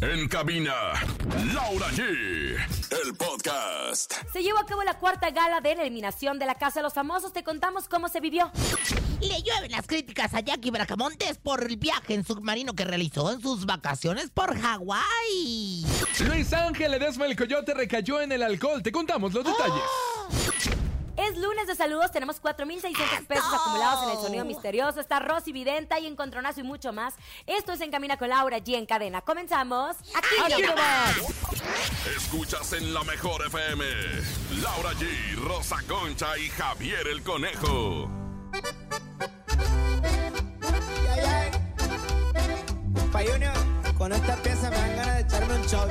En cabina, Laura G. El podcast. Se llevó a cabo la cuarta gala de la eliminación de la Casa de los Famosos. Te contamos cómo se vivió. Le llueven las críticas a Jackie Bracamontes por el viaje en submarino que realizó en sus vacaciones por Hawái. Luis Ángel Ledesma el Coyote recayó en el alcohol. Te contamos los detalles. Es lunes de saludos, tenemos 4.600 pesos acumulados en el sonido misterioso. Está Rosy Videnta y Encontronazo y mucho más. Esto es En Camina con Laura G en cadena. Comenzamos aquí, Aquí. Escuchas en la mejor FM. Laura G, Rosa Concha y Javier el Conejo. Ay, ay. Pa' Junior, con esta pieza me dan ganas de echarme un shot.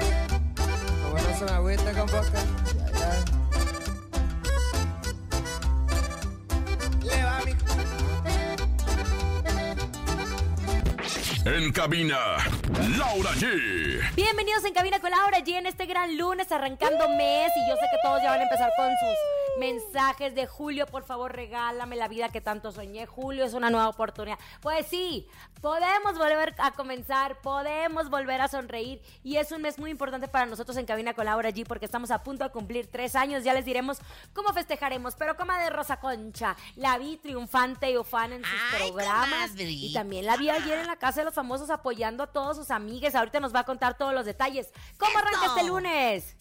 Como no se me agüita con boca. En cabina, Laura G. Bienvenidos en Cabina con Laura G en este gran lunes arrancando mes y yo sé que todos ya van a empezar con sus mensajes de Julio, por favor regálame la vida que tanto soñé. Julio es una nueva oportunidad. Pues sí, podemos volver a comenzar, podemos volver a sonreír y es un mes muy importante para nosotros en Cabina con Laura G porque estamos a punto de cumplir tres años. Ya les diremos cómo festejaremos, pero coma de Rosa Concha, la vi triunfante y ufana en sus Ay, programas y también la vi ayer en la casa de los famosos apoyando a todos sus amigues. Ahorita nos va a contar todos los detalles. ¿Cómo arranca este lunes?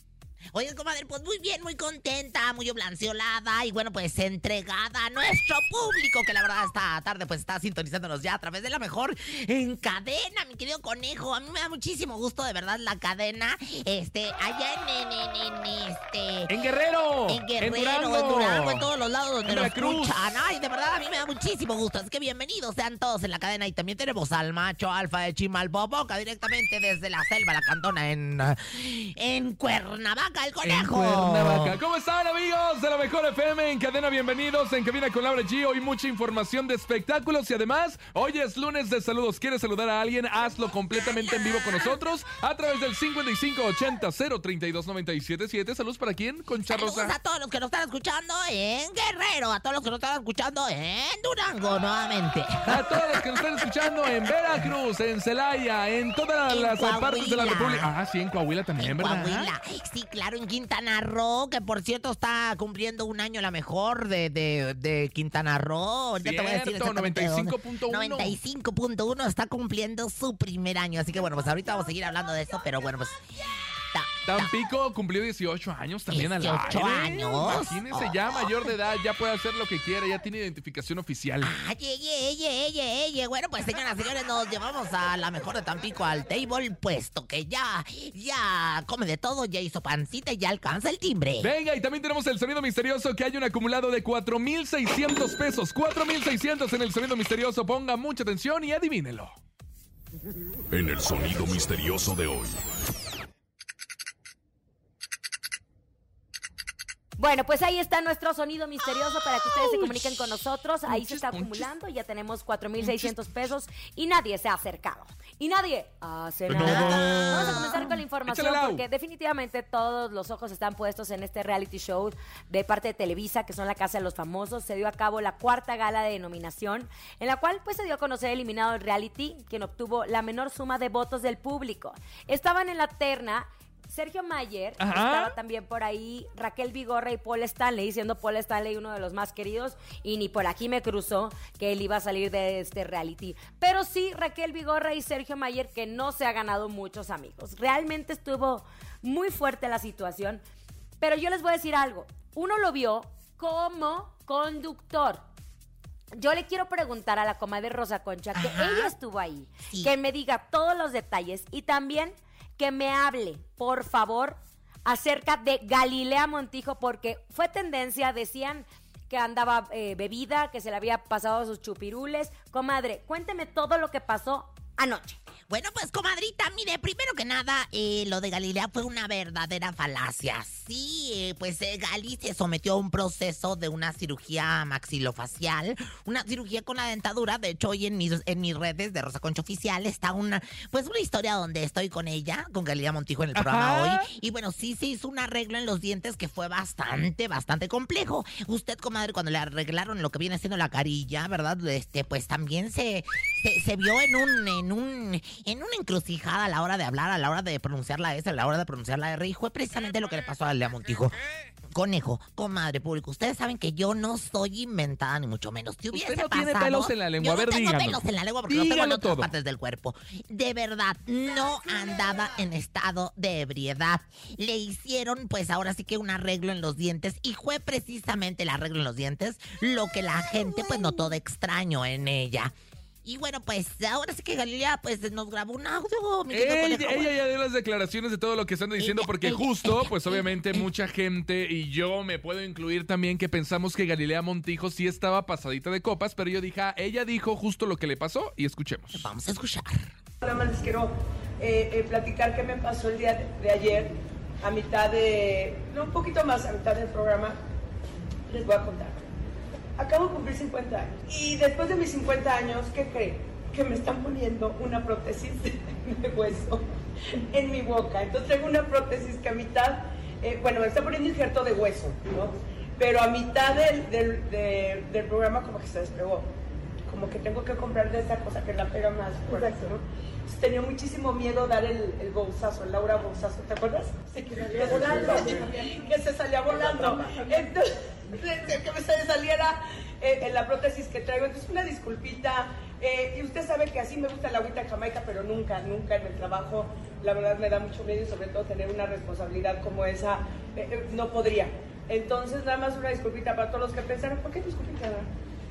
Oye, comadre, pues muy bien, muy contenta, muy oblanciolada y bueno, pues entregada a nuestro público, que la verdad esta tarde pues está sintonizándonos ya a través de la mejor en cadena, mi querido conejo. A mí me da muchísimo gusto, de verdad, la cadena, este, allá en, en, en, en, este... En Guerrero. En Guerrero, en Durango. Durango, en todos los lados donde En nos escuchan. Ay, de verdad, a mí me da muchísimo gusto. Así que bienvenidos sean todos en la cadena. Y también tenemos al macho alfa de Chimalpopoca, directamente desde la selva, la cantona, en, en Cuernavaca, el En conejo. Cuernavaca. ¿Cómo están amigos de la Mejor FM en cadena? Bienvenidos en Cabina con Laura G. Hoy mucha información de espectáculos y además hoy es lunes de saludos. ¿Quieres saludar a alguien? Hazlo completamente en vivo con nosotros a través del 5580 032 977. Saludos para quién? Concha Saludos Rosa. a todos los que nos están escuchando en Guerrero, a todos los que nos están escuchando en Durango nuevamente. A todos los que nos están escuchando en Veracruz, en Celaya, en todas En las partes de la. República. Ah, sí, en Coahuila también, En ¿verdad? Coahuila. Sí, claro, en Quintana Roo, que por cierto está cumpliendo un año la mejor de, de, de Quintana Roo. Ya te voy a decir Cierto, exactamente dónde. 95.1. 95.1 está cumpliendo su primer año. Así que bueno, pues ahorita vamos a seguir hablando de eso, pero bueno, pues. Ta- ta- Tampico cumplió 18 años también al 18 aire. años. Imagínense, ya mayor de edad, ya puede hacer lo que quiera, ya tiene identificación oficial. Ay, eye, eye, eye, eye. Bueno, pues señoras y señores, nos llevamos a la mejor de Tampico al table, puesto que ya, ya come de todo, ya hizo pancita y ya alcanza el timbre. Venga, y también tenemos el sonido misterioso que hay un acumulado de 4,600 pesos. 4,600 en el sonido misterioso. Ponga mucha atención y adivínelo. En el sonido misterioso de hoy. Bueno, pues ahí está nuestro sonido misterioso para que ustedes se comuniquen con nosotros. Ahí se está acumulando, ya tenemos 4.600 pesos y nadie se ha acercado. Y nadie hace nada. Vamos a comenzar con la información porque definitivamente todos los ojos están puestos en este reality show de parte de Televisa, que son la Casa de los Famosos. Se dio a cabo la cuarta gala de nominación, en la cual pues se dio a conocer el eliminado el reality, quien obtuvo la menor suma de votos del público. Estaban en la terna Sergio Mayer, Ajá. estaba también por ahí Raquel Vigorra y Paul Stanley, siendo Paul Stanley uno de los más queridos, y ni por aquí me cruzó que él iba a salir de este reality. Pero sí, Raquel Vigorra y Sergio Mayer, que no se ha ganado muchos amigos. Realmente estuvo muy fuerte la situación, pero yo les voy a decir algo. Uno lo vio como conductor. Yo le quiero preguntar a la comadre Rosa Concha que Ajá. ella estuvo ahí, Sí. que me diga todos los detalles y también que me hable, por favor, acerca de Galilea Montijo, porque fue tendencia, decían que andaba eh, bebida, que se le había pasado sus chupirules. Comadre, cuénteme todo lo que pasó anoche. Bueno, pues comadrita, mire, primero que nada, eh, lo de Galilea fue una verdadera falacia. Sí, eh, pues eh, Gali se sometió a un proceso de una cirugía maxilofacial, una cirugía con la dentadura. De hecho, hoy en mis, en mis redes de Rosa Concha Oficial está una, pues una historia donde estoy con ella, con Galilea Montijo en el programa Ajá. hoy. Y bueno, sí se hizo un arreglo en los dientes que fue bastante, bastante complejo. Usted, comadre, cuando le arreglaron lo que viene siendo la carilla, ¿verdad? Este, pues también se, se, se vio en un, en un, en una encrucijada a la hora de hablar, a la hora de pronunciar la S, a la hora de pronunciar la R, y fue precisamente lo que le pasó a Galilea Montijo. Conejo, comadre público, ustedes saben que yo no soy inventada ni mucho menos. Si hubiese Usted no tiene pasado- pelos en la lengua. Yo A ver, no tengo díganos. pelos en la lengua porque los tengo en otras todo. partes del cuerpo. De verdad, no andaba en estado de ebriedad. Le hicieron, pues ahora sí que un arreglo en los dientes y fue precisamente el arreglo en los dientes lo que la gente pues notó de extraño en ella. Y bueno, pues ahora sí que Galilea pues nos grabó un audio. mi Ella, ella ya dio las declaraciones de todo lo que están diciendo Ella- porque ella- justo, pues obviamente mucha gente y yo me puedo incluir también que pensamos que Galilea Montijo sí estaba pasadita de copas, pero yo dije, ah, ella dijo justo lo que le pasó y escuchemos. Vamos a escuchar. Nada más les quiero eh, eh, platicar qué me pasó el día de, de ayer, a mitad de, no, un poquito más, a mitad del programa. Les voy a contar. Acabo de cumplir 50 años. Y después de mis 50 años, ¿qué creen? Que me están poniendo una prótesis de, hueso en mi boca. Entonces tengo una prótesis que a mitad, eh, bueno, me está poniendo injerto de hueso, ¿no? Pero a mitad del, del, de- del programa como que se despegó como que tengo que comprar de esa cosa que la pega más fuerte, ¿no? Entonces, tenía muchísimo miedo dar el, el bolsazo, el Laura bolsazo, ¿te acuerdas? Sí, que salía volando, que se salía volando. Entonces, que me saliera eh, en la prótesis que traigo. Entonces, una disculpita. eh, y usted sabe que así me gusta la agüita jamaica, pero nunca, nunca en el trabajo, la verdad me da mucho miedo y sobre todo tener una responsabilidad como esa, eh, eh, no podría. Entonces, nada más una disculpita para todos los que pensaron, ¿por qué disculpita?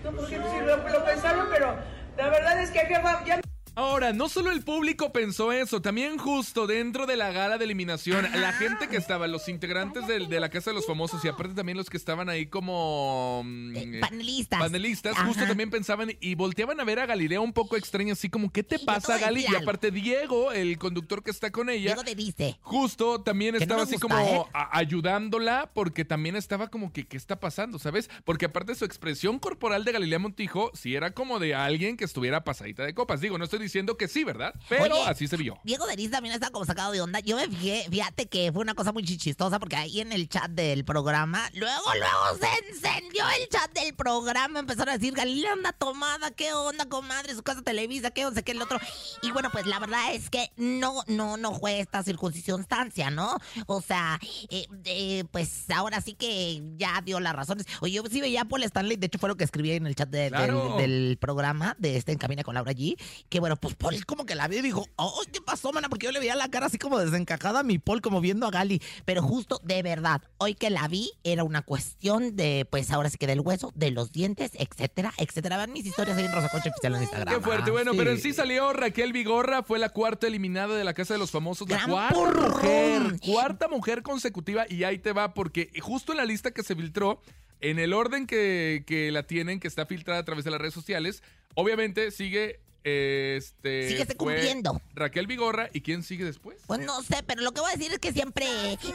No, porque sí, lo, lo pensaron, pero la verdad es que jefa, ya Ahora, no solo el público pensó eso, también justo dentro de la gala de eliminación, la gente que estaba, los integrantes del- de, la Casa de los Famosos y aparte también los que estaban ahí como... mm, Eh, eh, panelistas. Panelistas, justo también pensaban y volteaban a ver a Galilea un poco extraño, así como, ¿qué te Sí, pasa, Gali? Y aparte Diego, el conductor que está con ella, Diego de dice. justo también no estaba así gusta, como ¿eh? ayudándola porque también estaba como que, ¿qué está pasando? ¿Sabes? Porque aparte su expresión corporal de Galilea Montijo sí era como de alguien que estuviera pasadita de copas. Digo, no estoy diciendo que sí, ¿verdad? Pero Oye, así se vio. Diego Denis también está como sacado de onda. Yo me fijé, fíjate que fue una cosa muy chistosa porque ahí en el chat del programa, luego, luego se encendió el chat del programa. Empezaron a decir, Galilea anda tomada, ¿qué onda, comadre? Su casa Televisa, ¿qué onda? ¿Qué el otro? Y bueno, pues la verdad es que no, no, no fue esta circunstancia, ¿no? O sea, eh, eh, pues ahora sí que ya dio las razones. Oye, yo sí veía a Paul Stanley, de hecho fue lo que escribí en el chat de- Claro. del, del programa de este En Camina con Laura G. Que bueno, pues Paul como que la vio y dijo, ¡ay, qué pasó, mana! Porque yo le veía la cara así como desencajada a mi Paul, como viendo a Gali. Pero justo, de verdad, hoy que la vi, era una cuestión de, pues ahora sí que del hueso, de los dientes, etcétera, etcétera. Vean mis historias ahí en Rosa Concha Oficial en Instagram. Qué fuerte. Ah, Bueno, pero sí salió Raquel Vigorra, fue la cuarta eliminada de la Casa de los Famosos. La Gran cuarta porrón. mujer. Cuarta mujer consecutiva. Y ahí te va, porque justo en la lista que se filtró, en el orden que, que la tienen, que está filtrada a través de las redes sociales, obviamente sigue. Este, Síguese cumpliendo. Raquel Vigorra. ¿Y quién sigue después? Pues no sé, pero lo que voy a decir es que siempre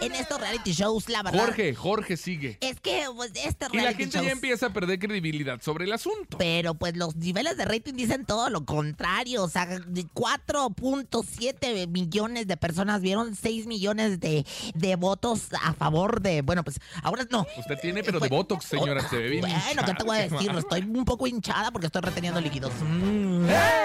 en estos reality shows, la verdad. Jorge, Jorge sigue. Es que pues, este Y la reality gente shows- ya empieza a perder credibilidad sobre el asunto. Pero pues los niveles de rating dicen todo lo contrario. O sea, de 4.7 millones de personas vieron 6 millones de, de votos a favor de. Bueno, pues ahora no. Usted tiene, pero de Pues, Botox, señora. Se ve bien Bueno, ¿qué te voy a decir? Estoy un poco hinchada porque estoy reteniendo líquidos. Mm. ¡Eh!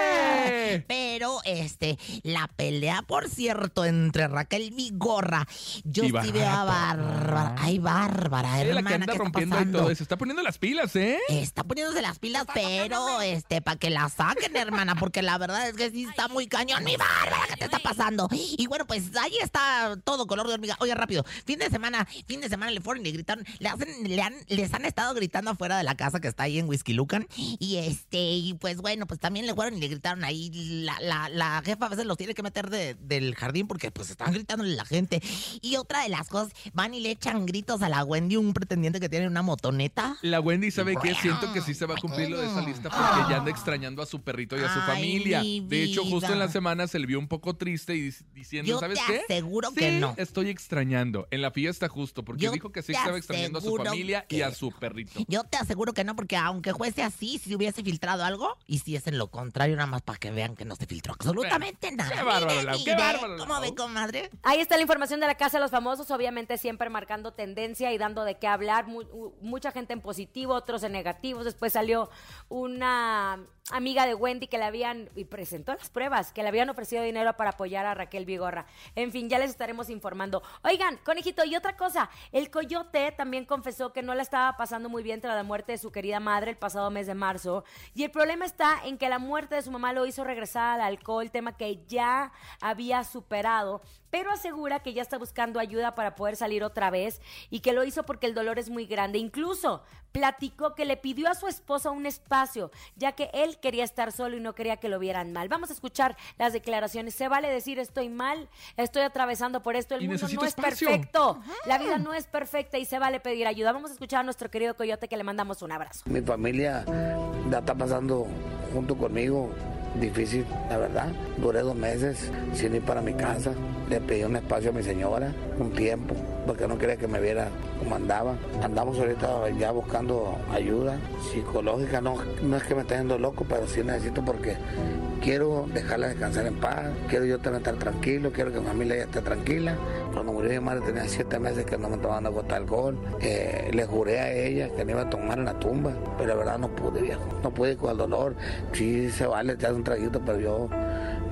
Pero, este, la pelea, por cierto, entre Raquel Vigorra, yo Y sí veo a Bárbara. Ay, Bárbara, Es la hermana, que anda ¿qué está rompiendo pasando? todo. Se está poniendo las pilas, ¿eh? Está poniéndose las pilas, pero este, para que la saquen, hermana, porque la verdad es que sí está muy cañón. Mi bárbara, ¿qué te está pasando? Y bueno, pues ahí está todo color de hormiga. Oye, rápido, fin de semana, fin de semana le fueron y le gritaron, le hacen, le han, les han estado gritando afuera de la casa que está ahí en Whisky Lucan. Y este, y pues bueno, pues también le fueron y le gritaron ahí. La, la, la jefa a veces los tiene que meter de- del jardín porque pues están gritándole la gente. Y otra de las cosas, van y le echan gritos a la Wendy, un pretendiente que tiene una motoneta. La Wendy sabe que siento que sí se va a cumplir lo de esa lista porque ya anda extrañando a su perrito y a su Ay, familia. mi De hecho, justo en la semana se le vio un poco triste y dic- diciendo, Yo ¿sabes te qué? aseguro Sí, que no. estoy extrañando. En la fiesta justo, porque Yo dijo que sí estaba extrañando a su familia y a su perrito. Yo te aseguro que no, porque aunque fuese así, si hubiese filtrado algo, y si es en lo contrario, nada más para que vean que no se filtró absolutamente nada. qué bárbaro, Lau, qué bárbaro, ¿Cómo ve, comadre? Ahí está la información de la Casa de los Famosos, obviamente siempre marcando tendencia y dando de qué hablar. Mu- mucha gente en positivo, otros en negativos. Después salió una amiga de Wendy que le habían, y presentó las pruebas, que le habían ofrecido dinero para apoyar a Raquel Vigorra. En fin, ya les estaremos informando. Oigan, conejito, y otra cosa, el coyote también confesó que no la estaba pasando muy bien tras la muerte de su querida madre el pasado mes de marzo. Y el problema está en que la muerte de su mamá lo hizo regresar al alcohol, tema que ya había superado pero asegura que ya está buscando ayuda para poder salir otra vez y que lo hizo porque el dolor es muy grande. Incluso platicó que le pidió a su esposa un espacio, ya que él quería estar solo y no quería que lo vieran mal. Vamos a escuchar las declaraciones. Se vale decir estoy mal, estoy atravesando por esto, el Y mundo no es espacio. perfecto, la vida no es perfecta y se vale pedir ayuda. Vamos a escuchar a nuestro querido Coyote que le mandamos un abrazo. Mi familia la está pasando junto conmigo difícil, la verdad. Duré dos meses sin ir para mi casa. Le pedí un espacio a mi señora, un tiempo, porque no quería que me viera como andaba. Andamos ahorita ya buscando ayuda psicológica. No, no es que me esté yendo loco, pero sí necesito porque quiero dejarla descansar en paz. Quiero yo también estar tranquilo, quiero que mi familia ya esté tranquila. Cuando murió mi madre tenía siete meses que no me tomaba una gota de alcohol. Eh, le juré a ella que no iba a tomar en la tumba, pero la verdad no pude, viejo. No pude con el dolor. Sí se vale, te das un traguito, pero yo,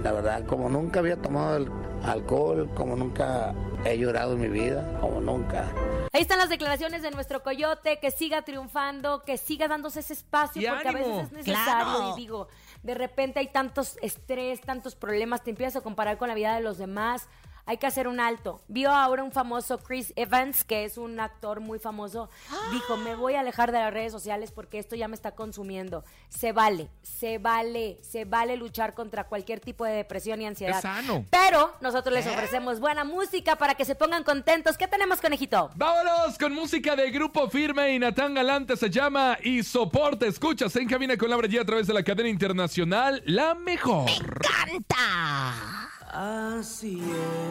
la verdad, como nunca había tomado el alcohol, como nunca he llorado en mi vida, como nunca. Ahí están las declaraciones de nuestro coyote, que siga triunfando, que siga dándose ese espacio, Y porque a veces es necesario. Claro. Y digo, de repente hay tantos estrés, tantos problemas, te empiezas a comparar con la vida de los demás. Hay que hacer un alto. Vio ahora un famoso Chris Evans, que es un actor muy famoso. Dijo, me voy a alejar de las redes sociales porque esto ya me está consumiendo. Se vale, se vale, se vale luchar contra cualquier tipo de depresión y ansiedad. Es sano. Pero nosotros les ofrecemos buena música para que se pongan contentos. ¿Qué tenemos, conejito? Vámonos con música de Grupo Firme y Natán Galante se llama Y Soporte. Escuchas en cabina con Laura G a través de la cadena internacional La Mejor. ¡Canta! Así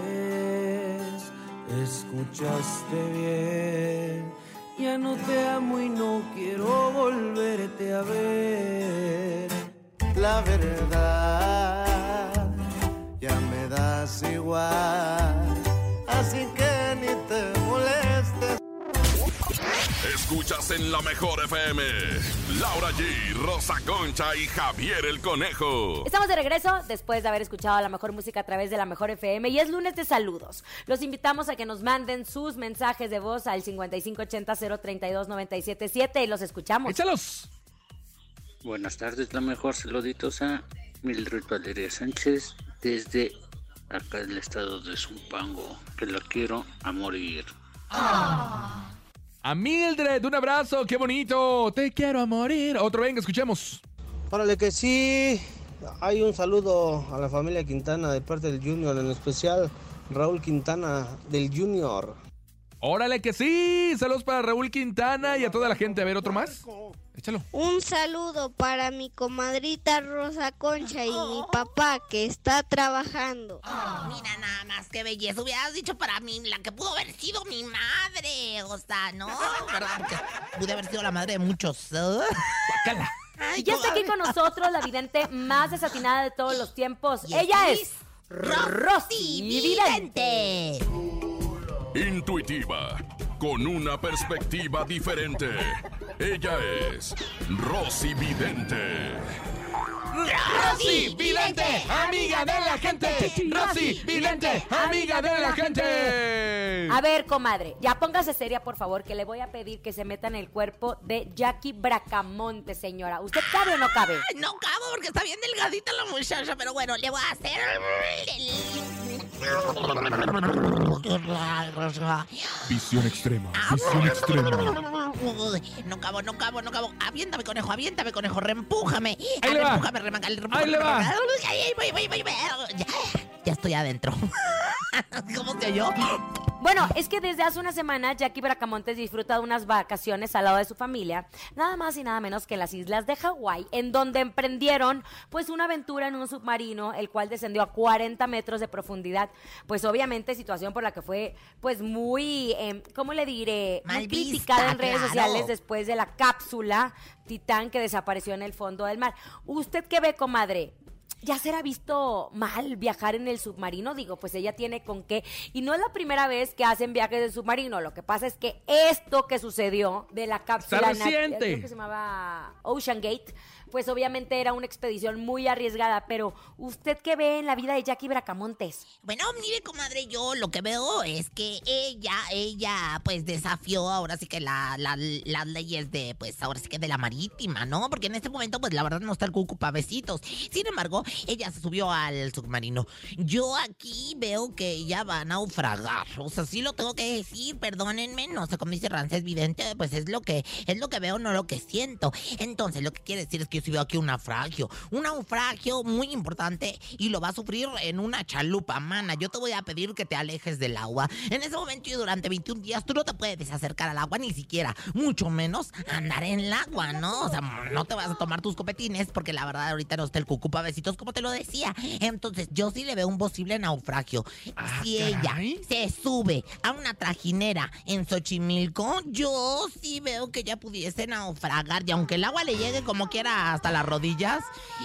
es, escuchaste bien. Ya no te amo y no quiero volverte a ver. La verdad, ya me das igual. Así que Escuchas en la mejor FM. Laura G, Rosa Concha y Javier el Conejo. Estamos de regreso después de haber escuchado la mejor música a través de la mejor FM y es lunes de saludos. Los invitamos a que nos manden sus mensajes de voz al 5580-032-977 y los escuchamos. Échalos. Buenas tardes, la mejor saluditos a Mildred Valeria Sánchez desde acá del estado de Zumpango, que la quiero a morir. A Mildred, un abrazo, qué bonito. Te quiero a morir. Otro, venga, escuchemos. Órale que sí. Hay un saludo a la familia Quintana de parte del Junior, en especial Raúl Quintana del Junior. Órale que sí. Saludos para Raúl Quintana y a toda la gente. A ver, otro más. Échalo. Un saludo para mi comadrita Rosa Concha y mi papá que está trabajando. Mira nada más qué belleza. Hubieras dicho para mí la que pudo haber sido mi madre. O sea, ¿no? ¿Verdad? Porque pude haber sido la madre de muchos. Ay, Y ya está aquí con nosotros la vidente más desatinada de todos los tiempos. Y Ella es es Rosy Vidente. Intuitiva, con una perspectiva diferente. Ella es Rosy Vidente. Rosy Vidente, amiga de la gente. Rosy Vidente, amiga de la gente. A ver, comadre, ya póngase seria, por favor, que le voy a pedir que se meta en el cuerpo de Jackie Bracamonte, señora. ¿Usted cabe o no cabe? Ay, no cabo porque está bien delgadita la muchacha, pero bueno, le voy a hacer. Visión extrema, visión extrema. No cabo, no cabo, no cabo. Aviéntame, conejo, aviéntame, conejo, reempújame. Ahí le va. Reempújame, remanga, reempújame, Ahí le va. Ya, ya estoy adentro. ¿Cómo se oyó? Bueno, es que desde hace una semana Jackie Bracamontes disfruta de unas vacaciones al lado de su familia, nada más y nada menos que en las islas de Hawái, en donde emprendieron pues una aventura en un submarino, el cual descendió a 40 metros de profundidad. Pues obviamente situación por la que fue pues muy, eh, ¿cómo le diré? Muy Mal vista, criticada en redes claro. sociales después de la cápsula Titán que desapareció en el fondo del mar. ¿Usted qué ve, comadre? ¿Ya será visto mal viajar en el submarino? Digo, pues ella tiene con qué. Y no es la primera vez que hacen viajes de submarino. Lo que pasa es que esto que sucedió de la cápsula... Creo que se llamaba Ocean Gate. pues obviamente era una expedición muy arriesgada. Pero, ¿usted qué ve en la vida de Jackie Bracamontes? Bueno, mire, comadre, yo lo que veo es que ella, ella, pues desafió ahora sí que la, la- las leyes de, pues ahora sí que de la marítima, ¿no? Porque en este momento, pues la verdad no está el cucu pa' besitos. Sin embargo, ella se subió al submarino. Yo aquí veo que ella va a naufragar. O sea, sí lo tengo que decir, perdónenme, no sé cómo dice Rancés Vidente, pues es lo que, es lo que veo, no lo que siento. Entonces, lo que quiere decir es que yo sí aquí un naufragio. Un naufragio muy importante y lo va a sufrir en una chalupa, mana. Yo te voy a pedir que te alejes del agua. En ese momento y durante 21 días tú no te puedes acercar al agua ni siquiera, mucho menos andar en el agua, ¿no? O sea, no te vas a tomar tus copetines porque la verdad ahorita no está el cucupa besitos como te lo decía. Entonces, yo sí le veo un posible naufragio. si ella se sube a una trajinera en Xochimilco, yo sí veo que ella pudiese naufragar. Y aunque el agua le llegue como quiera hasta las rodillas,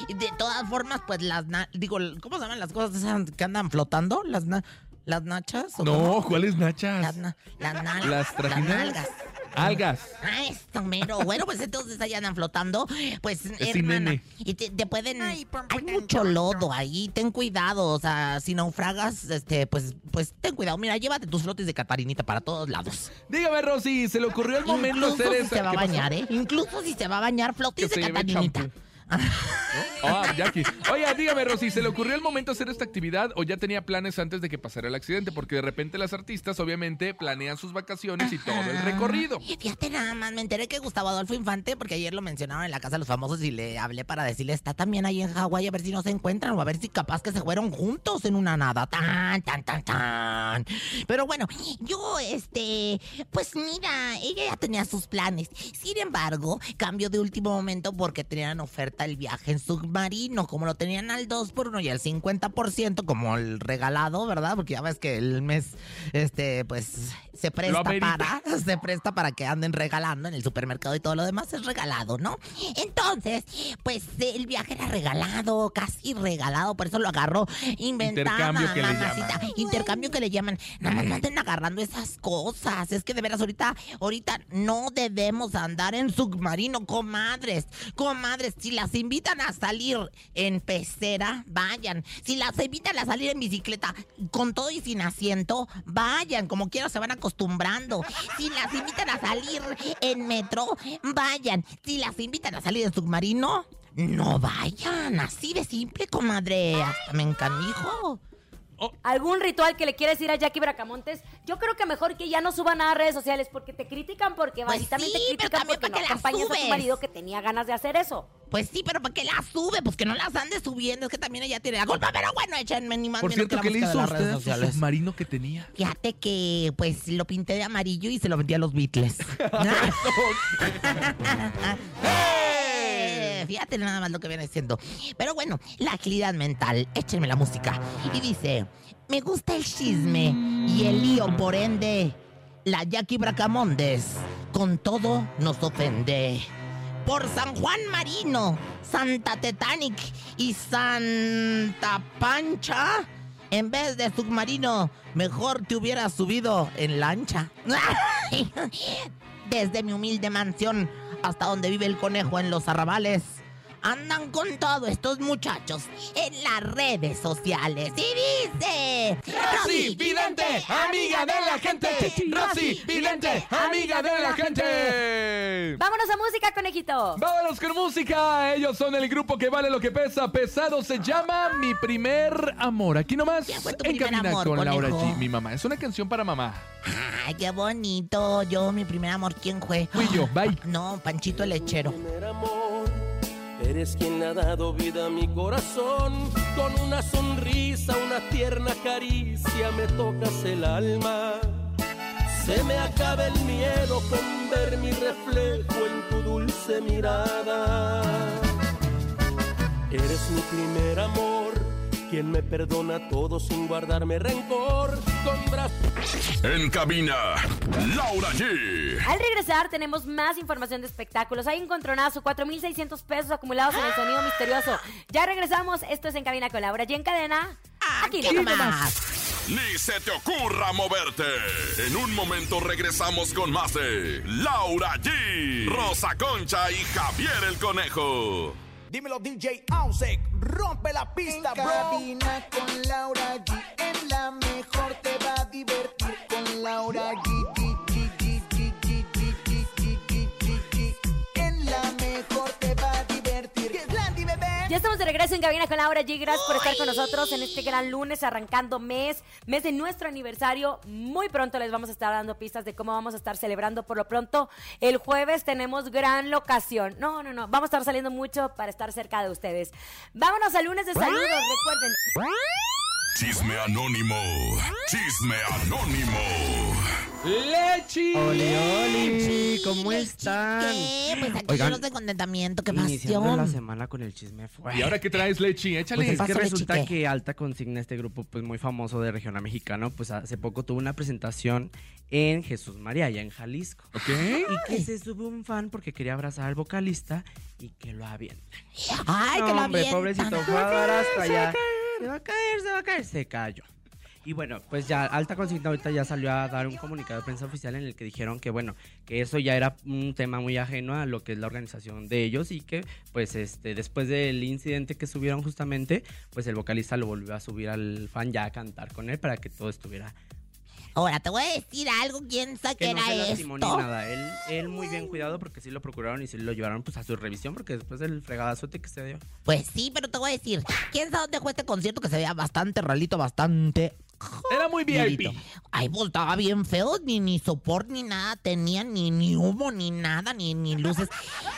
de todas formas, pues las... na- Digo, ¿cómo se llaman las cosas esas que andan flotando? ¿Las, na- las nachas? ¿o No? ¿cuáles nachas? Las, na- las nalgas. Las trajineras. nalgas. Algas. Ah, esto mero. Bueno, pues entonces ahí andan flotando. Pues, hermana. nene. Y te, te pueden. hay mucho lodo ahí. Ten cuidado. O sea, si naufragas, este, pues, pues ten cuidado. Mira, llévate tus flotes de catarinita para todos lados. Dígame, Rosy, ¿se le ocurrió el momento Incluso hacer si esa? se va a bañar, ¿eh? Incluso si se va a bañar, flotes de catarinita. Ah, Jackie. Oiga, dígame, Rosy, ¿se le ocurrió el momento hacer esta actividad o ya tenía planes antes de que pasara el accidente? Porque de repente las artistas obviamente planean sus vacaciones y todo el recorrido. Fíjate nada más, me enteré que Gustavo Adolfo Infante, porque ayer lo mencionaron en la casa de los famosos y le hablé para decirle, está también ahí en Hawái a ver si no se encuentran o a ver si capaz que se fueron juntos en una nada. Tan, tan, tan, tan. Pero bueno, yo, este, pues mira, ella ya tenía sus planes. Sin embargo, cambió de último momento porque tenían oferta el viaje en submarino, como lo tenían al 2 por 1 y al 50%, como el regalado, ¿verdad? Porque ya ves que el mes, este, pues, se presta para, se presta para que anden regalando en el supermercado y todo lo demás es regalado, ¿no? Entonces, pues el viaje era regalado, casi regalado, por eso lo agarró inventada, Intercambio que le llaman. Intercambio que le llaman. Nada más no anden agarrando esas cosas. Es que de veras ahorita, ahorita no debemos andar en submarino, comadres. Comadres, si las invitan a salir en pecera, vayan. Si las invitan a salir en bicicleta, con todo y sin asiento, vayan. Como quiera se van acostumbrando. Si las invitan a salir en metro, vayan. Si las invitan a salir en submarino, no vayan. Así de simple, comadre. Hasta me encanijo. ¿Algún ritual que le quieres decir a Jackie Bracamontes? Yo creo que mejor que ya no suban nada a redes sociales porque te critican porque Pues básicamente sí, pero critican también porque no para que la acompañas a tu marido que tenía ganas de hacer eso. Pues sí, pero ¿para qué las sube? Pues que no las ande subiendo. Es que también ella tiene la culpa. Pero bueno, échenme ni más Por cierto, que ¿qué la le hizo a las redes usted a su sociales. submarino que tenía? Fíjate que, pues, lo pinté de amarillo y se lo vendí a los Beatles. Fíjate nada más lo que viene siendo. Pero bueno, la agilidad mental. Échenme la música. Y dice, me gusta el chisme y el lío, por ende. La Jackie Bracamondes con todo nos ofende. Por San Juan Marino, Santa Titanic y Santa Pancha. En vez de submarino, mejor te hubieras subido en lancha. Desde mi humilde mansión hasta donde vive el conejo en los arrabales. Andan con todos estos muchachos en las redes sociales. Y dice... Rosy Vidente, amiga de la gente. Rosy Vidente, amiga de la gente. Vámonos a música, conejito. Vámonos con música. Ellos son el grupo que vale lo que pesa. Pesado se llama Mi Primer Amor. Aquí nomás ¿Quién fue tu en amor, con Laura? G. Mi mamá. Es una canción para mamá. Ay, qué bonito. Yo, mi primer amor, ¿quién fue? Fui yo. Bye. No, Panchito lechero. primer amor. Eres quien ha dado vida a mi corazón. Con una sonrisa, una tierna caricia me tocas el alma. Se me acaba el miedo con ver mi reflejo en tu dulce mirada. Eres mi primer amor, quien me perdona todo sin guardarme rencor. Con brazos En cabina, Laura G. Al regresar tenemos más información de espectáculos. Hay encontronazo, 4.600 pesos acumulados en el sonido misterioso. Ya regresamos. Esto es En Cabina con Laura. Y en cadena, aquí ¿Qué nomás. más? Ni se te ocurra moverte. En un momento regresamos con más de Laura G, Rosa Concha y Javier el Conejo. Dímelo DJ Ausek, rompe la pista, En bro. cabina con Laura G. En la mejor te va a divertir con Laura G. Ya estamos de regreso en cabina con Laura G. Gracias por estar con nosotros en este gran lunes, arrancando mes, mes de nuestro aniversario. Muy pronto les vamos a estar dando pistas de cómo vamos a estar celebrando. Por lo pronto, el jueves tenemos gran locación. No, no, no. Vamos a estar saliendo mucho para estar cerca de ustedes. Vámonos al lunes de saludos. Recuerden, Chisme anónimo. Chisme anónimo. ¡Lechi! ¡Oli, oli! ¿Cómo están? ¿Qué? Pues aquí Oigan, de contentamiento, qué Iniciando la pasión. semana con el chisme fuerte. ¿Y ahora qué traes, Lechi? Échale. Pues es que resulta que Alta Consigna, este grupo pues muy famoso de regional mexicano, pues hace poco tuvo una presentación en Jesús María, allá en Jalisco. ¿Ok? Y que se sube un fan porque quería abrazar al vocalista y que lo avientan. Ay, que lo hombre, avientan. pobrecito, fue a dar hasta allá. Se va a caer, se va a caer, se cayó. Y bueno, pues ya Alta Consigna ahorita ya salió a dar un comunicado de prensa oficial en el que dijeron que bueno, que eso ya era un tema muy ajeno a lo que es la organización de ellos y que pues este después del incidente que subieron justamente, pues el vocalista lo volvió a subir al fan ya a cantar con él para que todo estuviera Ahora, te voy a decir algo, quién sabe qué que no era esto. nada. Él, él muy bien cuidado porque sí lo procuraron y sí lo llevaron pues a su revisión porque después del fregadazote que se dio. Pues sí, pero te voy a decir, ¿quién sabe dónde fue este concierto que se veía bastante ralito, bastante Era muy VIP. Ay, pues estaba bien feo, ni, ni sopor, ni nada tenía, ni, ni humo, ni nada, ni, ni luces.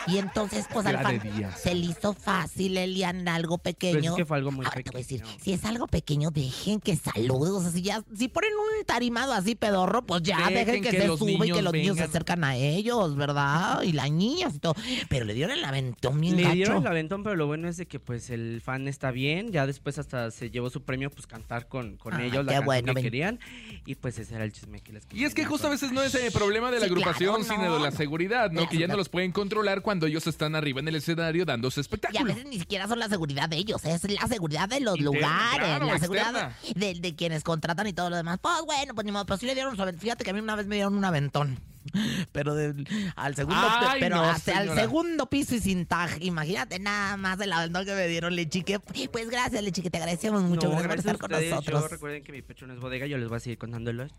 Y entonces, pues al fan se le hizo fácil, Elian, algo pequeño. Pero es que fue algo muy Ahora te voy a decir, si es algo pequeño, dejen que salude. O sea, si ya, si ponen un tarimado así pedorro, pues ya Dejen dejen, que, que se suba y que los niños se acercan a ellos, ¿verdad? Y las niñas y todo. Pero le dieron el aventón bien Le gacho. dieron el aventón, pero lo bueno es de que pues el fan está bien. Ya después hasta se llevó su premio, pues cantar con, con ellos la qué canción bueno, que querían. Y pues ese era el chisme que les Y es que justo a veces no es el problema de la Sí, agrupación, claro, sino de la seguridad, ¿no? Que ya no los pueden controlar cuando ellos están arriba en el escenario dando su Y a espectáculo. veces ni siquiera son la seguridad de ellos, es la seguridad de los Interna, lugares, claro, la seguridad de, de quienes contratan y todo lo demás. Pues bueno, pues ni modo, pero sí le dieron su aventón. Fíjate que a mí una vez me dieron un aventón. Pero del- al segundo, Ay, pero no, hasta al segundo piso y sin tag. Imagínate nada más el aventón que me dieron, Lechique. Pues gracias, Lechique, te agradecemos mucho. No, gracias por estar con. Yo nosotros. recuerden que mi pecho no es bodega, yo les voy a seguir contando los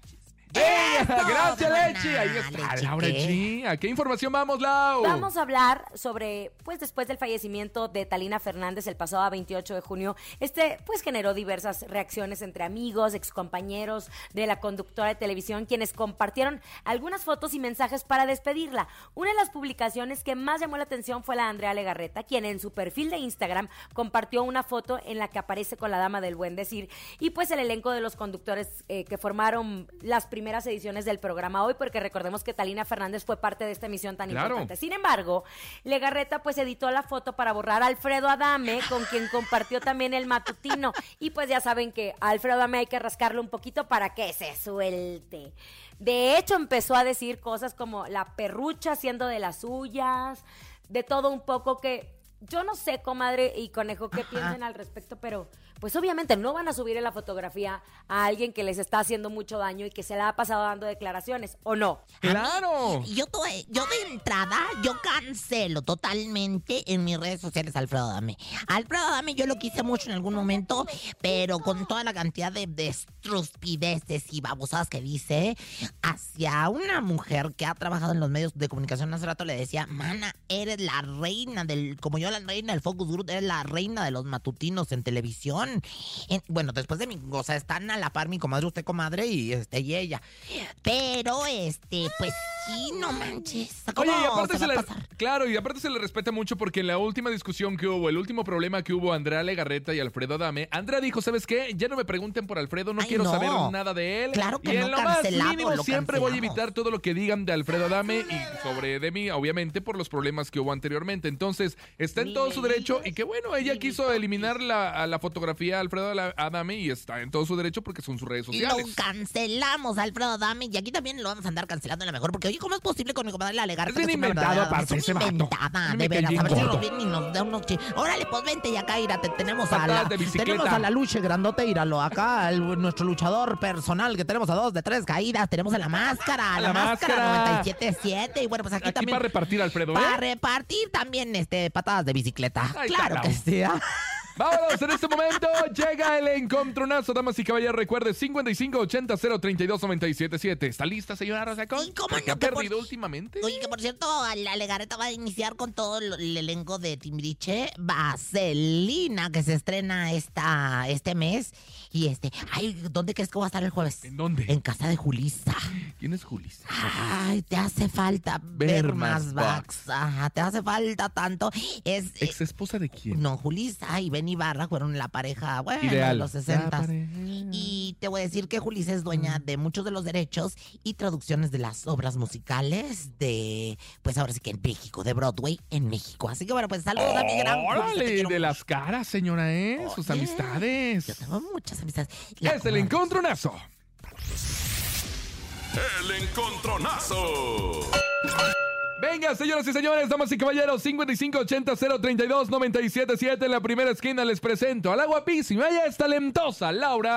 Gracias, Lechi. Ahí está Lechi, Laura ¿qué? G. ¿A qué información vamos, Lau? Vamos a hablar sobre, pues después del fallecimiento de Talina Fernández el pasado 28 de junio, este pues generó diversas reacciones entre amigos, excompañeros de la conductora de televisión, quienes compartieron algunas fotos y mensajes para despedirla. Una de las publicaciones que más llamó la atención fue la de Andrea Legarreta, quien en su perfil de Instagram compartió una foto en la que aparece con la dama del buen decir y pues el elenco de los conductores eh, que formaron las primeras ediciones del programa hoy, porque recordemos que Talina Fernández fue parte de esta emisión tan Claro. importante. Sin embargo, Legarreta pues editó la foto para borrar a Alfredo Adame, con quien compartió también el matutino. Y pues ya saben que a Alfredo Adame hay que rascarlo un poquito para que se suelte. De hecho, empezó a decir cosas como la perrucha haciendo de las suyas, de todo un poco que yo no sé, comadre y conejo, qué piensen al respecto, pero pues obviamente no van a subir en la fotografía a alguien que les está haciendo mucho daño y que se la ha pasado dando declaraciones, ¿o no? ¡Claro! Yo, to- yo de entrada, yo cancelo totalmente en mis redes sociales a Alfredo Adame. Alfredo Adame yo lo quise mucho en algún momento, pero con toda la cantidad de, de estrupideces y babosadas que dice hacia una mujer que ha trabajado en los medios de comunicación hace rato le decía, mana, eres la reina del, como yo la reina del Focus Group, eres la reina de los matutinos en televisión. En- bueno, después de mi, o sea, están a la par mi comadre, usted comadre y este y ella. Pero, este, pues sí, no manches. ¿Cómo Oye, y aparte se le, claro, y aparte se le respeta mucho porque en la última discusión que hubo, el último problema que hubo Andrea Legarreta y Alfredo Adame, Andrea dijo, ¿sabes qué? Ya no me pregunten por Alfredo, no Ay, quiero no. saber nada de él. Claro que y en no, lo más mínimo lo siempre voy a evitar todo lo que digan de Alfredo Adame y sobre de mí, obviamente por los problemas que hubo anteriormente. Entonces, está en todo su derecho y que bueno, ella quiso eliminar la, a la fotografía de Alfredo Adame y está en todo su derecho porque son sus redes Lo sociales. cancelamos, Alfredo Adame, y aquí también lo vamos a andar cancelando a lo mejor, porque Oye, ¿cómo es posible con mi comadre alegar Es que bien inventado, aparte, Es inventada, de veras. A ver si nos viene y nos da unos chi- Órale, pues vente y acá, ira, te- tenemos a la... Tenemos a la luche grandote, íralo. Acá, el- nuestro luchador personal, que tenemos a dos de tres caídas. Tenemos a la máscara, A la, la máscara, máscara. 97.7. Y bueno, pues aquí, Aquí también... para repartir, Alfredo, ¿eh? Para repartir también este, patadas de bicicleta. Ahí claro que sí. ¿ah? Vámonos, en este momento llega el encontronazo, damas y caballeros. Recuerde, 5580-032-977. ¿Está lista, señora Rosa Concha? cómo ¿Qué no, ha por- perdido últimamente? Oye, que por cierto, la Legareta va a iniciar con todo el elenco de Timbiriche. Vaselina, que se estrena esta, este mes. Y este, ay, ¿dónde crees que va a estar el jueves? ¿En dónde? En casa de Julisa. ¿Quién es Julis? Ay, te hace falta ver, Ver más Vax. Ajá, te hace falta tanto. Es. ¿Ex esposa de quién? no, Julisa y Ben Ibarra fueron la pareja, bueno, de Ideal. los 60 La pareja. Y te voy a decir que Julisa es dueña de muchos de los derechos y traducciones de las obras musicales de, pues ahora sí que en México, de Broadway en México. Así que bueno, pues saludos a mi gran ¡Órale! De las caras, señora, ¿eh? Sus amistades. Yo tengo muchas amistades. La Es el encontronazo. El encontronazo. Venga, señoras y señores, damas y caballeros, 5580-032-977. En la primera esquina les presento a la guapísima, ella es talentosa, Laura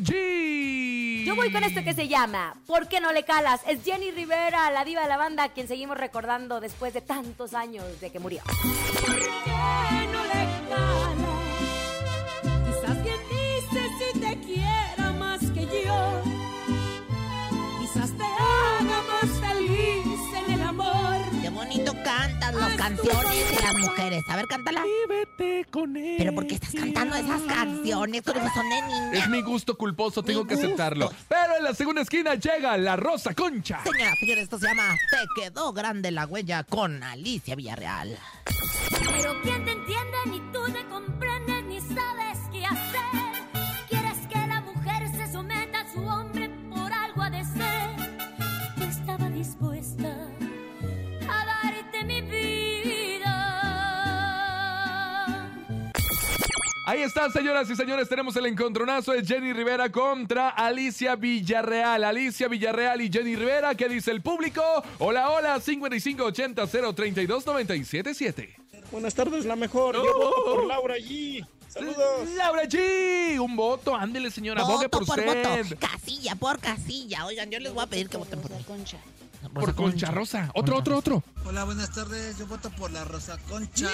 G. Yo voy con esto que se llama ¿Por qué no le calas? Es Jenny Rivera, la diva de la banda, quien seguimos recordando después de tantos años de que murió. no le cala. Bonito cantan las canciones de las mujeres. A ver, cántala. Con él. Pero ¿por qué estás cantando esas canciones? Pero que son de niña. Es mi gusto culposo, tengo Mi que aceptarlo. Pero en la segunda esquina llega la Rosa Concha. Señora, señores, esto se llama Te quedó grande la huella con Alicia Villarreal. Pero ¿quién te entiende? Ni tú te comprendes, Ahí está, señoras y señores, tenemos el encontronazo de Jenny Rivera contra Alicia Villarreal. Alicia Villarreal y Jenny Rivera, ¿qué dice el público? Hola, hola, 5580-032-977. Buenas tardes, la mejor. Yo Oh. voto por Laura G. Saludos. Laura G, un voto, ándele señora, Voto por por usted. voto. Casilla por casilla. Oigan, yo les voy a pedir que voten por mí. Concha. Por Concha Rosa. Otro, otro, otro. Hola, buenas tardes. Yo voto por la Rosa Concha.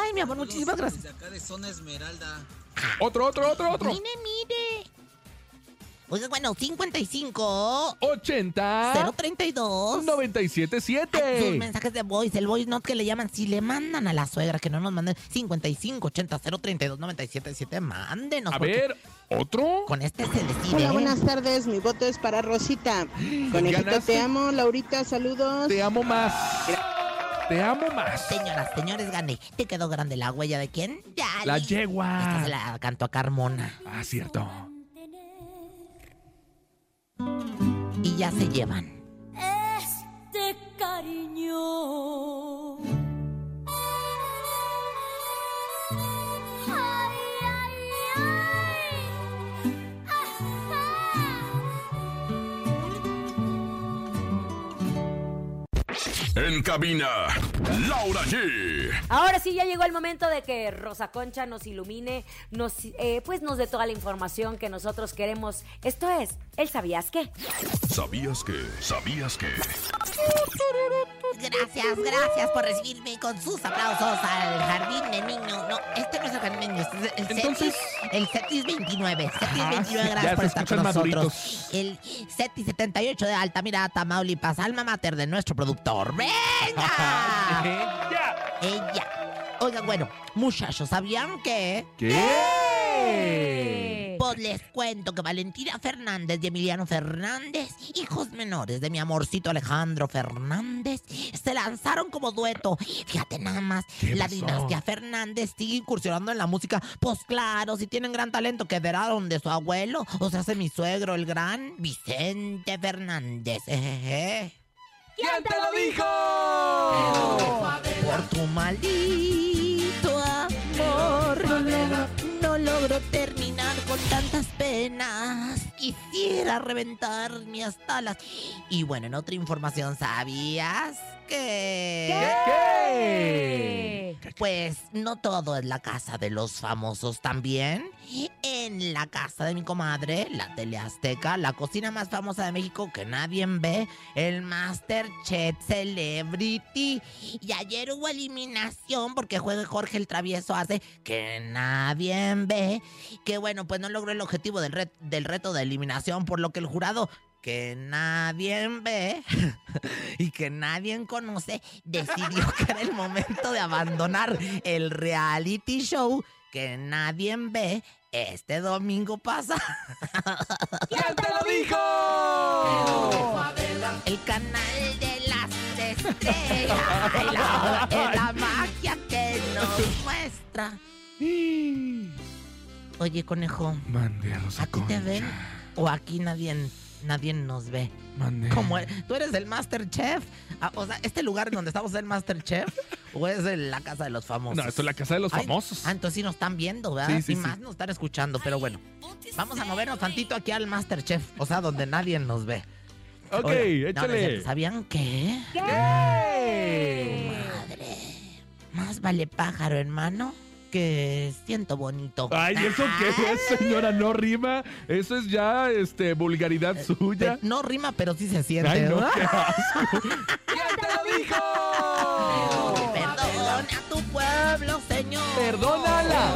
Ay, mi amor, muchísimas gracias. Desde acá de Zona Esmeralda. Otro, otro, otro, otro. Mire, mire. Oigan, bueno, 55 80 032 Sus 977. mensajes de voice, el voice note que le llaman, si le mandan a la suegra que no nos manden 55 80 032 977, mándenos. A porque ver, otro. Con este se decide. Hola, buenas tardes. Mi voto es para Rosita. Conejito, Ganaste. te amo. Laurita, saludos. Te amo más. Te amo más. Señoras, señores, gané. ¿Te quedó grande la huella de quién? Ya. La Esta yegua. se la cantó a Carmona. Ah, cierto. Ya se llevan. Este cariño. Ay, ay, ay. En cabina, Laura G. Ahora sí ya llegó el momento de que Rosa Concha nos ilumine, nos eh, pues nos dé toda la información que nosotros queremos. Esto es, ¿el sabías qué? ¿Sabías que? ¿Sabías que? Gracias, gracias por recibirme con sus aplausos al jardín de niños. No, este no es el jardín de niños, este es el Entonces- CETIS, el CETIS 29. CETIS Ajá, 29, ya gracias por estar con nosotros. El CETIS 78 de Altamira, Tamaulipas, alma mater de nuestro productor. ¡Venga! Ella. Oigan, bueno, muchachos, ¿sabían que? ¿Qué? Les cuento que Valentina Fernández y Emiliano Fernández, hijos menores de mi amorcito Alejandro Fernández, se lanzaron como dueto. Fíjate nada más, ¿Qué la pasó? dinastía Fernández sigue incursionando en la música. Pues claro, si tienen gran talento que heredaron de su abuelo, o sea, hace mi suegro, el gran Vicente Fernández. Ejeje. ¿Quién te lo dijo? Por tu maldito amor, no logro terminar con tantas penas. Quisiera reventarme hasta las. Y bueno, en otra información, ¿sabías que. ¿Qué? Pues no todo es la casa de los famosos también. En la casa de mi comadre, la tele azteca, la cocina más famosa de México que nadie ve, el Masterchef Celebrity. Y ayer hubo eliminación porque juega Jorge el Travieso hace que nadie ve. Que bueno, pues no logró el objetivo del, ret- del reto de eliminación, por lo que el jurado que nadie ve y que nadie conoce, decidió que era el momento de abandonar el reality show que nadie ve este domingo pasa. ¿Quién te lo dijo? El canal de las estrellas. La, es la magia que nos muestra. Oye, conejo, Mande a ¿a ti te ven? ¿O aquí nadie, nadie nos ve? E- tú eres el Masterchef. Ah, o sea, ¿este lugar donde estamos es el Masterchef? ¿O es el- la casa de los famosos? No, esto es la casa de los Ay, famosos. Ah, entonces sí nos están viendo, ¿verdad? Sí, sí, y sí. más nos están escuchando, pero bueno. Vamos a movernos tantito aquí al Masterchef. O sea, donde nadie nos ve. Ok, no échale. ¿Sabían qué? ¿Qué? Madre. Más vale pájaro, hermano, que siento bonito. Ay, ¿eso qué es, señora? No rima. Eso es ya este, vulgaridad suya. Eh, No rima, pero sí se siente. Ay, no, ¿verdad? qué asco. ¿Quién te lo dijo? Perdona a tu pueblo, señor. Perdónala.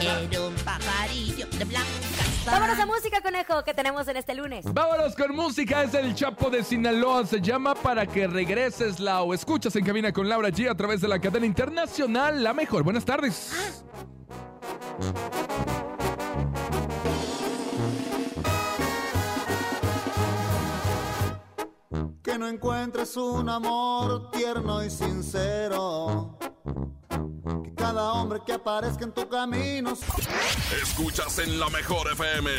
Era un pajarillo de blanca Vámonos a música, conejo, que tenemos en este lunes. Vámonos con música, es el Chapo de Sinaloa, se llama Para que regreses, Lau. Escuchas en cabina con Laura G a través de la cadena internacional La Mejor. Buenas tardes. Que no encuentres un amor tierno y sincero. Que cada hombre que aparezca en tu camino. Escuchas en la mejor FM.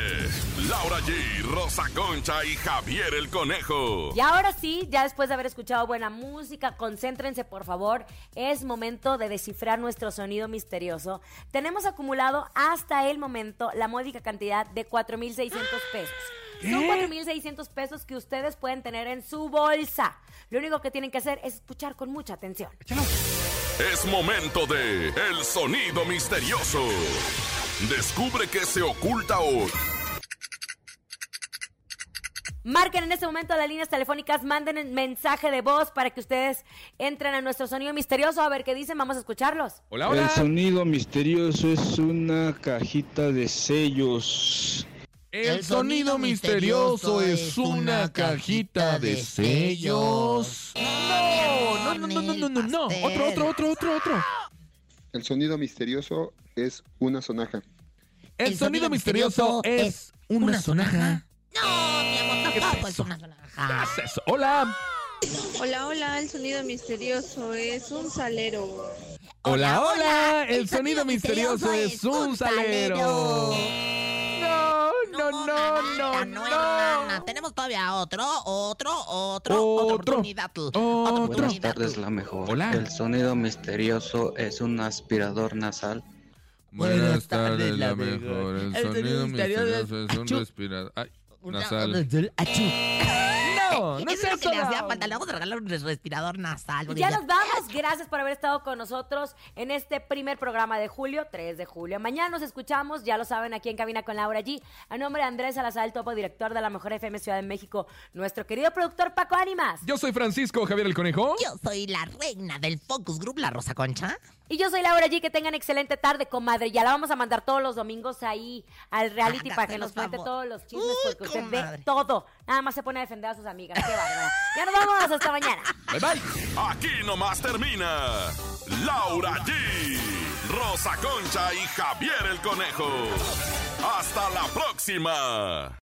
Laura G, Rosa Concha y Javier el Conejo. Y ahora sí, ya después de haber escuchado buena música, concéntrense por favor. Es momento de descifrar nuestro sonido misterioso. Tenemos acumulado hasta el momento la módica cantidad de 4.600 pesos. Son 4.600 pesos que ustedes pueden tener en su bolsa. Lo único que tienen que hacer es escuchar con mucha atención. Es momento de El Sonido Misterioso. Descubre qué se oculta hoy. Marquen en este momento las líneas telefónicas, manden mensaje de voz para que ustedes entren a nuestro sonido misterioso. A ver qué dicen, vamos a escucharlos. Hola, El sonido misterioso es una cajita de sellos. El sonido misterioso es una cajita de sellos. No, no, no, no, no, no, no. Otro, otro, otro, otro, otro. El sonido misterioso es una sonaja. El sonido misterioso es una sonaja. No, mi amor, tampoco es una ¿Qué sonaja. es eso? Hola. Hola, hola, el sonido misterioso es un salero. Hola, hola. El sonido misterioso es un salero. No, no, no, no, no. Tenemos todavía otro, otro, otro, otra oportunidad. Buenas tardes, la mejor. Hola. El sonido misterioso es un aspirador nasal. Buenas tardes, la mejor. El sonido misterioso es un respirador. Nasal. No, no Eso es es lo que eso. le hacía falta. Le vamos a regalar un respirador nasal. Ya nos vamos. Gracias por haber estado con nosotros en este primer programa de julio, 3 de julio. Mañana nos escuchamos, ya lo saben, aquí en Cabina con Laura G. A nombre de Andrés Salazar, el topo director de la Mejor FM Ciudad de México, nuestro querido productor Paco Ánimas. Yo soy Francisco Javier el Conejo. Yo soy la reina del Focus Group, la Rosa Concha. Y yo soy Laura G. Que tengan excelente tarde, comadre. Ya la vamos a mandar todos los domingos ahí al reality Hágase para que nos cuente favor- todos los chismes, Uy, porque usted comadre. ve todo. Nada más se pone a defender a sus amigas. Qué bárbara. Ya nos vamos. Hasta mañana. Bye bye. Aquí nomás termina Laura G, Rosa Concha y Javier el Conejo. Hasta la próxima.